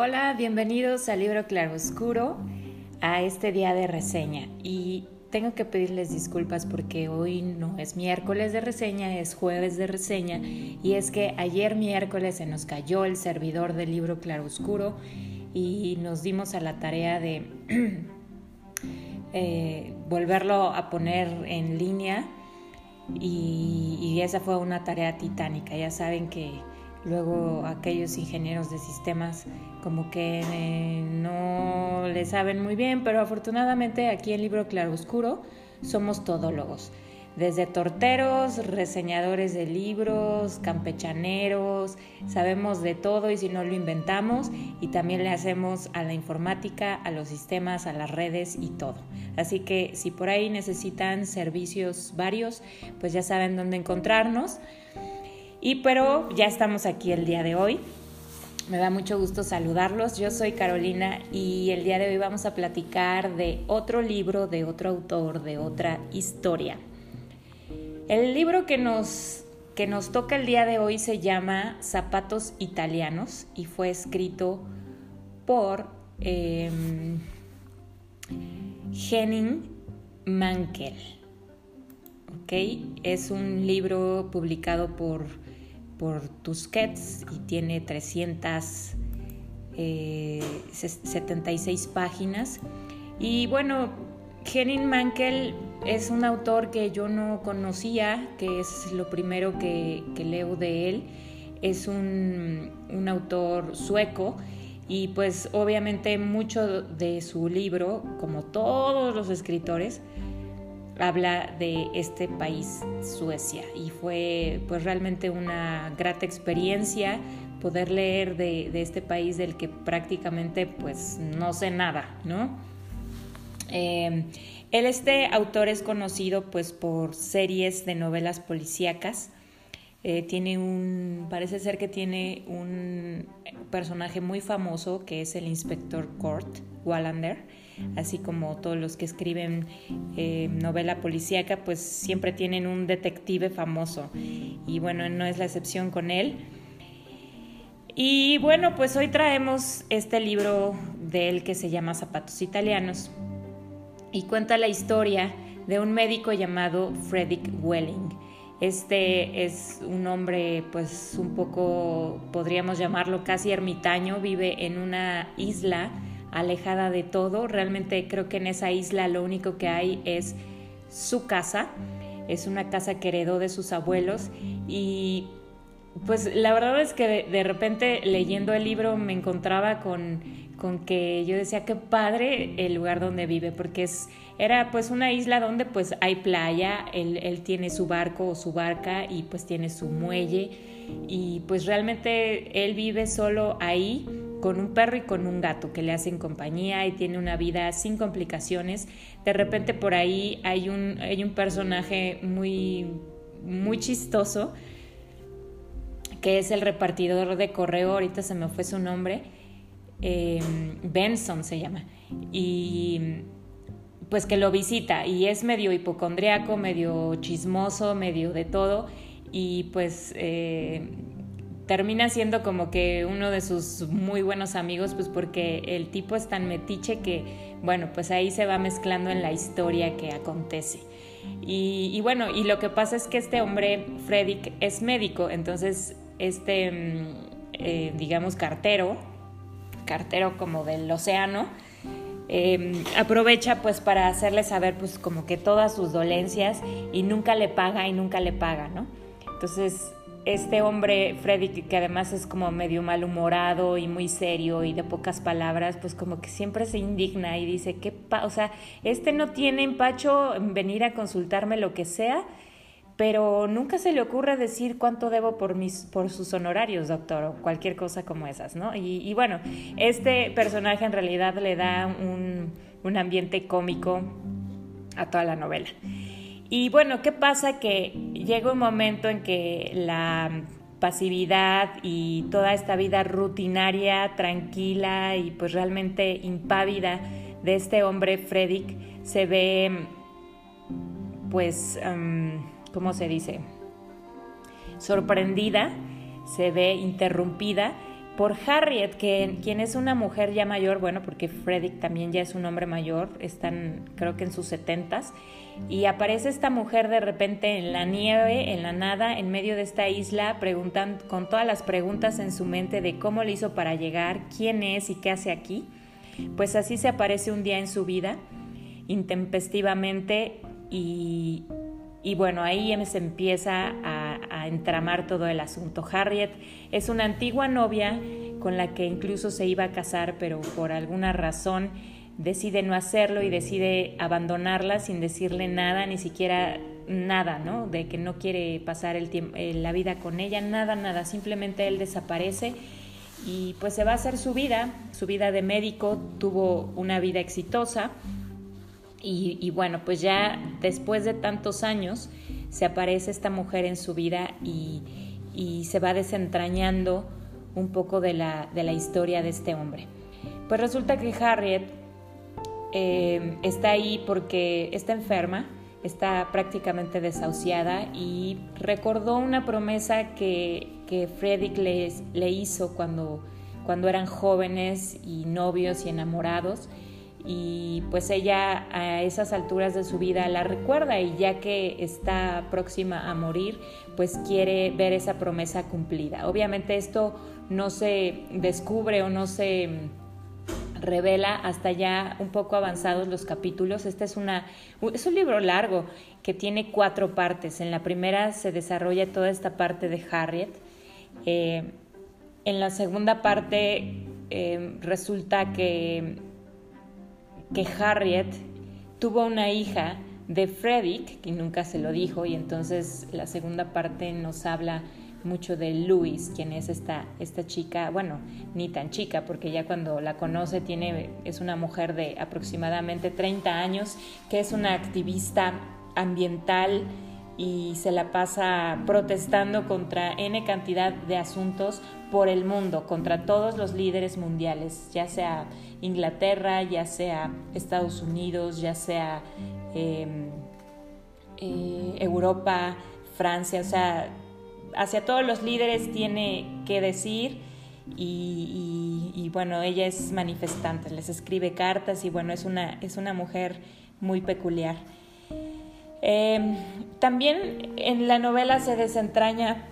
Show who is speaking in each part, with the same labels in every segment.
Speaker 1: Hola, bienvenidos al libro Claroscuro, a este día de reseña. Y tengo que pedirles disculpas porque hoy no es miércoles de reseña, es jueves de reseña. Y es que ayer miércoles se nos cayó el servidor del libro Claroscuro y nos dimos a la tarea de eh, volverlo a poner en línea. Y, y esa fue una tarea titánica. Ya saben que luego aquellos ingenieros de sistemas como que eh, no le saben muy bien, pero afortunadamente aquí en Libro Claroscuro somos todólogos. Desde torteros, reseñadores de libros, campechaneros, sabemos de todo y si no lo inventamos y también le hacemos a la informática, a los sistemas, a las redes y todo. Así que si por ahí necesitan servicios varios, pues ya saben dónde encontrarnos. Y pero ya estamos aquí el día de hoy. Me da mucho gusto saludarlos. Yo soy Carolina y el día de hoy vamos a platicar de otro libro, de otro autor, de otra historia. El libro que nos, que nos toca el día de hoy se llama Zapatos Italianos y fue escrito por em, Henning Mankell. Es un libro publicado por por Tusquets y tiene 376 eh, páginas. Y bueno, Henning Mankell es un autor que yo no conocía, que es lo primero que, leo de él. Es un, un autor sueco y pues obviamente mucho de su libro, como todos los escritores, habla de este país, Suecia, y fue pues realmente una grata experiencia poder leer de, este país del que prácticamente pues no sé nada, ¿no? Él, este autor es conocido pues por series de novelas policíacas, eh, tiene un, parece ser que tiene un personaje muy famoso que es el inspector Kurt Wallander, así como todos los que escriben eh, novela policíaca, pues siempre tienen un detective famoso. Y bueno, no es la excepción con él. Y bueno, pues hoy traemos este libro de él que se llama Zapatos Italianos y cuenta la historia de un médico llamado Frederick Welling. Este es un hombre pues un poco, podríamos llamarlo casi ermitaño, vive en una isla alejada de todo. Realmente creo que en esa isla lo único que hay es su casa. Es una casa que heredó de sus abuelos y pues la verdad es que de, repente leyendo el libro me encontraba con, con, que yo decía qué padre el lugar donde vive, porque es, era pues una isla donde pues hay playa, él, él tiene su barco o su barca y pues tiene su muelle y pues realmente él vive solo ahí con un perro y con un gato que le hacen compañía y tiene una vida sin complicaciones. De repente por ahí hay un, hay un personaje muy, muy chistoso que es el repartidor de correo, ahorita se me fue su nombre, em, Benson se llama, y pues que lo visita y es medio hipocondriaco, medio chismoso, medio de todo, y pues eh, termina siendo como que uno de sus muy buenos amigos, pues porque el tipo es tan metiche que, bueno, pues ahí se va mezclando en la historia que acontece. Y, bueno, y lo que pasa es que este hombre, Fredrik, es médico, entonces este, mm, eh, digamos, cartero, cartero como del océano, em, aprovecha pues para hacerle saber pues como que todas sus dolencias y nunca le paga y nunca le paga, ¿no? Entonces este hombre, Freddy, que además es como medio malhumorado y muy serio y de pocas palabras, pues como que siempre se indigna y dice, ¿qué o sea, este no tiene empacho en venir a consultarme lo que sea, pero nunca se le ocurre decir cuánto debo por, mis, por sus honorarios, doctor, o cualquier cosa como esas, ¿no? Y, bueno, este personaje en realidad le da un, un ambiente cómico a toda la novela. Y bueno, ¿qué pasa? Que llega un momento en que la pasividad y toda esta vida rutinaria, tranquila y pues realmente impávida de este hombre Fredrik se ve pues, em, ¿cómo se dice? Sorprendida, se ve interrumpida por Harriet, que, quien es una mujer ya mayor, bueno, porque Frederick también ya es un hombre mayor, están creo que en sus setentas, y aparece esta mujer de repente en la nieve, en la nada, en medio de esta isla, preguntan, con todas las preguntas en su mente de cómo le hizo para llegar, quién es y qué hace aquí. Pues así se aparece un día en su vida, intempestivamente, y, y bueno, ahí se empieza a, entramar todo el asunto. Harriet es una antigua novia con la que incluso se iba a casar, pero por alguna razón decide no hacerlo y decide abandonarla sin decirle nada, ni siquiera nada, ¿no? De que no quiere pasar el tiempo, eh, la vida con ella, nada, nada. Simplemente él desaparece y pues se va a hacer su vida, su vida de médico, tuvo una vida exitosa y, bueno, pues ya después de tantos años se aparece esta mujer en su vida y, se va desentrañando un poco de la, de la, historia de este hombre. Pues resulta que Harriet eh, está ahí porque está enferma, está prácticamente desahuciada y recordó una promesa que, que Frederick le hizo cuando, cuando eran jóvenes y novios y enamorados y pues ella a esas alturas de su vida la recuerda y ya que está próxima a morir, pues quiere ver esa promesa cumplida. Obviamente esto no se descubre o no se revela hasta ya un poco avanzados los capítulos. Este es, una, es un libro largo que tiene cuatro partes. En la primera se desarrolla toda esta parte de Harriet. Eh, en la segunda parte eh, resulta que que Harriet tuvo una hija de Frederick, que nunca se lo dijo, y entonces la segunda parte nos habla mucho de Louis, quien es esta, esta chica, bueno, ni tan chica, porque ya cuando la conoce tiene, es una mujer de aproximadamente 30 años, que es una activista ambiental y se la pasa protestando contra N cantidad de asuntos por el mundo, contra todos los líderes mundiales, ya sea Inglaterra, ya sea Estados Unidos, ya sea em, eh, Europa, Francia, o sea, hacia todos los líderes tiene que decir y, bueno, ella es manifestante, les escribe cartas y bueno, es una, es una mujer muy peculiar. Em, también en la novela se desentraña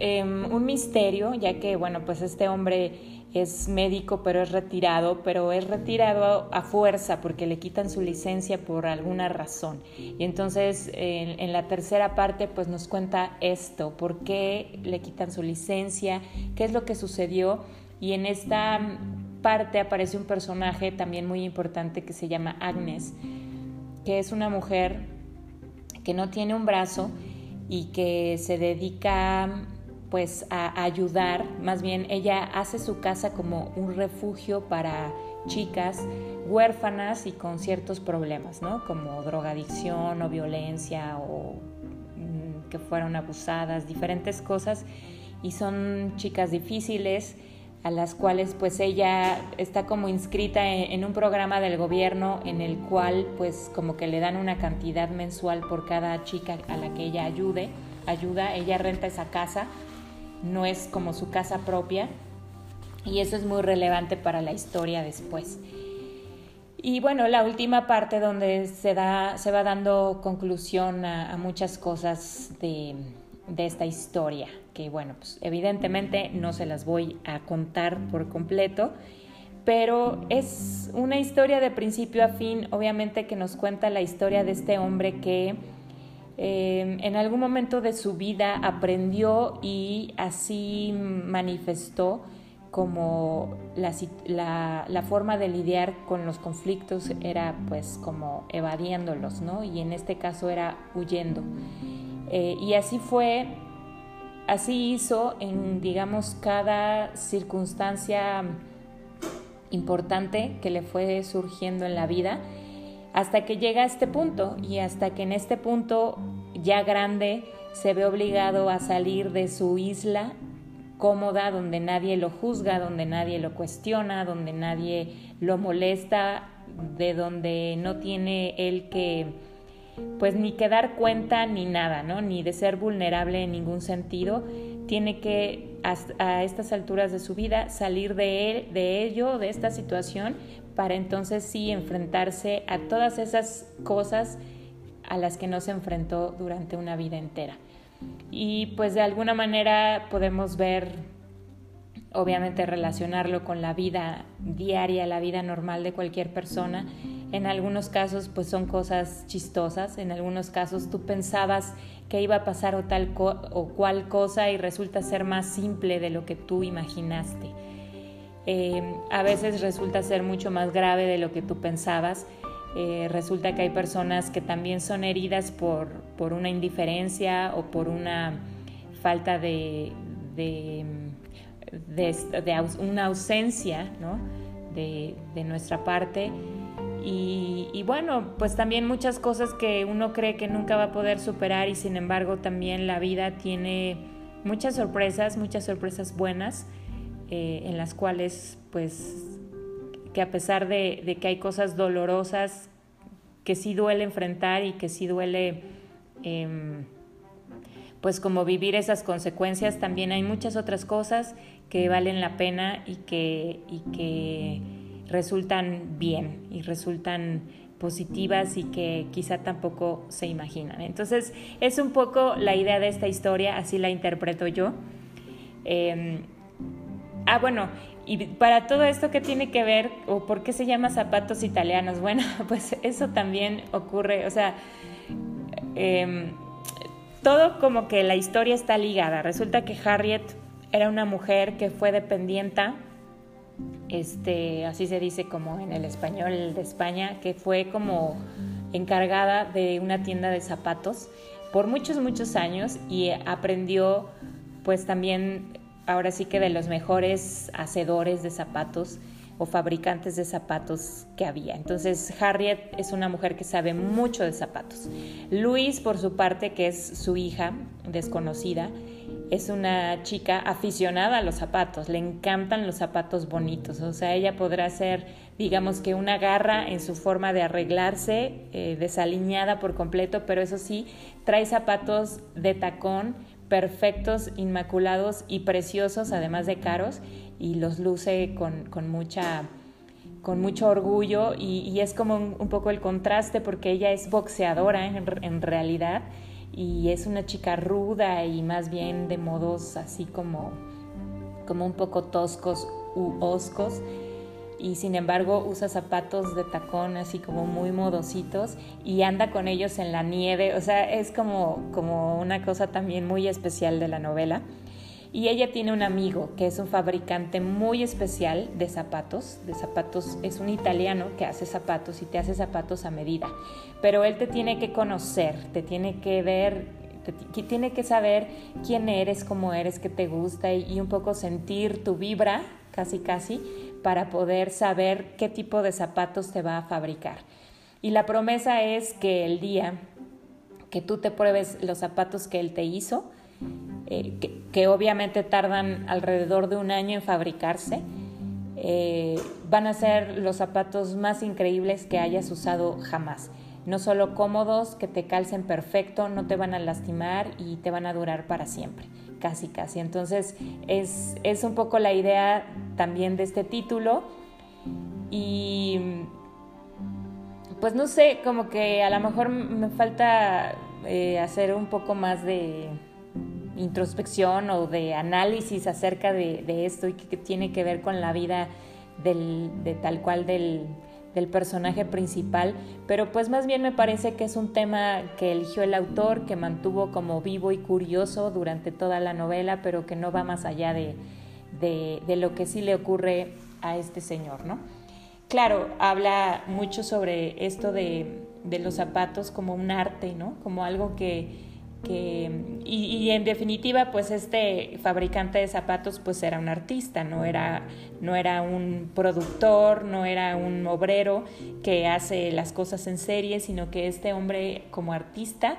Speaker 1: em, un misterio, ya que, bueno, pues este hombre es médico, pero es retirado, pero es retirado a fuerza porque le quitan su licencia por alguna razón. Y entonces en, en, la tercera parte pues nos cuenta esto, por qué le quitan su licencia, qué es lo que sucedió. Y en esta parte aparece un personaje también muy importante que se llama Agnes, que es una mujer que no tiene un brazo y que se dedica pues a ayudar, más bien ella hace su casa como un refugio para chicas huérfanas y con ciertos problemas, ¿no? Como drogadicción o violencia o mm, que fueron abusadas, diferentes cosas. Y son chicas difíciles a las cuales pues ella está como inscrita en, un programa del gobierno en el cual pues como que le dan una cantidad mensual por cada chica a la que ella ayude, ayuda, ella renta esa casa no es como su casa propia y eso es muy relevante para la historia después. Y bueno, la última parte donde se, da, se va dando conclusión a, muchas cosas de, de, esta historia, que bueno, pues evidentemente no se las voy a contar por completo, pero es una historia de principio a fin, obviamente que nos cuenta la historia de este hombre que Em, en algún momento de su vida aprendió y así manifestó como la, forma de lidiar con los conflictos era pues como evadiéndolos, ¿no? Y en este caso era huyendo. Eh, y así fue, así hizo en, digamos, cada circunstancia importante que le fue surgiendo en la vida hasta que llega a este punto y hasta que en este punto ya grande se ve obligado a salir de su isla cómoda donde nadie lo juzga, donde nadie lo cuestiona, donde nadie lo molesta, de donde no tiene él que pues ni que dar cuenta ni nada, ¿no? Ni de ser vulnerable en ningún sentido. tiene que a estas alturas de su vida salir de él, de ello, de esta situación, para entonces sí enfrentarse a todas esas cosas a las que no se enfrentó durante una vida entera. Y pues de alguna manera podemos ver, obviamente relacionarlo con la vida diaria, la vida normal de cualquier persona. En algunos casos pues son cosas chistosas, en algunos casos tú pensabas que iba a pasar o tal o cual cosa y resulta ser más simple de lo que tú imaginaste. Eh, a veces resulta ser mucho más grave de lo que tú pensabas eh, resulta que hay personas que también son heridas por, por una indiferencia o por una falta de, de, una ausencia ¿no? de, nuestra parte. Y, y, bueno, pues también muchas cosas que uno cree que nunca va a poder superar y sin embargo también la vida tiene muchas sorpresas, muchas sorpresas buenas eh, en las cuales pues que a pesar de, que hay cosas dolorosas que sí duele enfrentar y que sí duele, em, pues como vivir esas consecuencias, también hay muchas otras cosas que valen la pena y que, y que resultan bien y resultan positivas y que quizá tampoco se imaginan. Entonces es un poco la idea de esta historia, así la interpreto yo. Em, ah, bueno, y para todo esto, ¿qué tiene que ver o por qué se llama zapatos italianos? Bueno, pues eso también ocurre, o sea, em, todo como que la historia está ligada. Resulta que Harriet era una mujer que fue dependienta, este, así se dice como en el español de España, que fue como encargada de una tienda de zapatos por muchos, muchos años y aprendió pues también ahora sí que de los mejores hacedores de zapatos o fabricantes de zapatos que había. Entonces Harriet es una mujer que sabe mucho de zapatos. Luis, por su parte, que es su hija desconocida, es una chica aficionada a los zapatos, le encantan los zapatos bonitos, o sea, ella podrá ser, digamos que una garra en su forma de arreglarse, eh, desaliñada por completo, pero eso sí, trae zapatos de tacón perfectos, inmaculados y preciosos, además de caros, y los luce con, mucha con mucho orgullo y, es como un, poco el contraste porque ella es boxeadora en, realidad y es una chica ruda y más bien de modos así como, como un poco toscos u oscos y sin embargo usa zapatos de tacón así como muy modositos y anda con ellos en la nieve, o sea, es como, como una cosa también muy especial de la novela. Y ella tiene un amigo que es un fabricante muy especial de zapatos, de zapatos, es un italiano que hace zapatos y te hace zapatos a medida, pero él te tiene que conocer, te tiene que ver, te, tiene que saber quién eres, cómo eres, qué te gusta y un poco sentir tu vibra, casi casi, para poder saber qué tipo de zapatos te va a fabricar. Y la promesa es que el día que tú te pruebes los zapatos que él te hizo, eh, que, obviamente tardan alrededor de un año en fabricarse, eh, van a ser los zapatos más increíbles que hayas usado jamás. No solo cómodos, que te calcen perfecto, no te van a lastimar y te van a durar para siempre casi casi. Entonces es, es un poco la idea también de este título y pues no sé, como que a lo mejor me falta eh, hacer un poco más de introspección o de análisis acerca de, esto y que, tiene que ver con la vida de tal cual del, del personaje principal, pero pues más bien me parece que es un tema que eligió el autor, que mantuvo como vivo y curioso durante toda la novela, pero que no va más allá de, de, lo que sí le ocurre a este señor, ¿no? Claro, habla mucho sobre esto de, de los zapatos como un arte, ¿no? Como algo que, que y, en definitiva pues este fabricante de zapatos pues era un artista no era no era un productor no era un obrero que hace las cosas en serie sino que este hombre como artista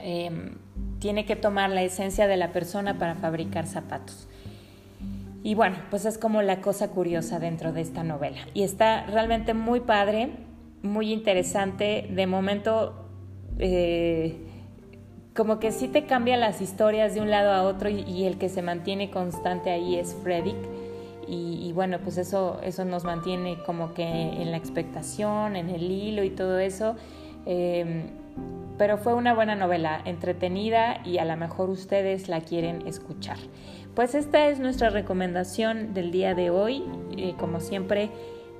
Speaker 1: em, tiene que tomar la esencia de la persona para fabricar zapatos. Y bueno pues es como la cosa curiosa dentro de esta novela. Y está realmente muy padre muy interesante. De momento eh, como que sí te cambia las historias de un lado a otro y, el que se mantiene constante ahí es Freddy. Y, bueno, pues eso, eso nos mantiene como que en la expectación, en el hilo y todo eso. Em, pero fue una buena novela, entretenida y a lo mejor ustedes la quieren escuchar. Pues esta es nuestra recomendación del día de hoy. Eh, como siempre,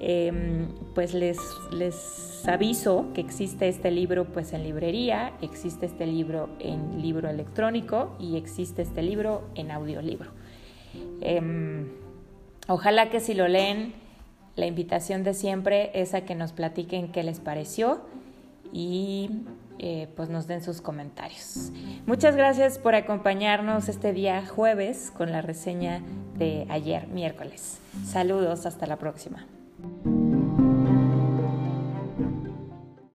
Speaker 1: em, pues les, les aviso que existe este libro pues en librería, existe este libro en libro electrónico y existe este libro en audiolibro. Em, ojalá que si lo leen, la invitación de siempre es a que nos platiquen qué les pareció y eh, pues nos den sus comentarios. Muchas gracias por acompañarnos este día jueves con la reseña de ayer miércoles. Saludos, hasta la próxima. Thank you.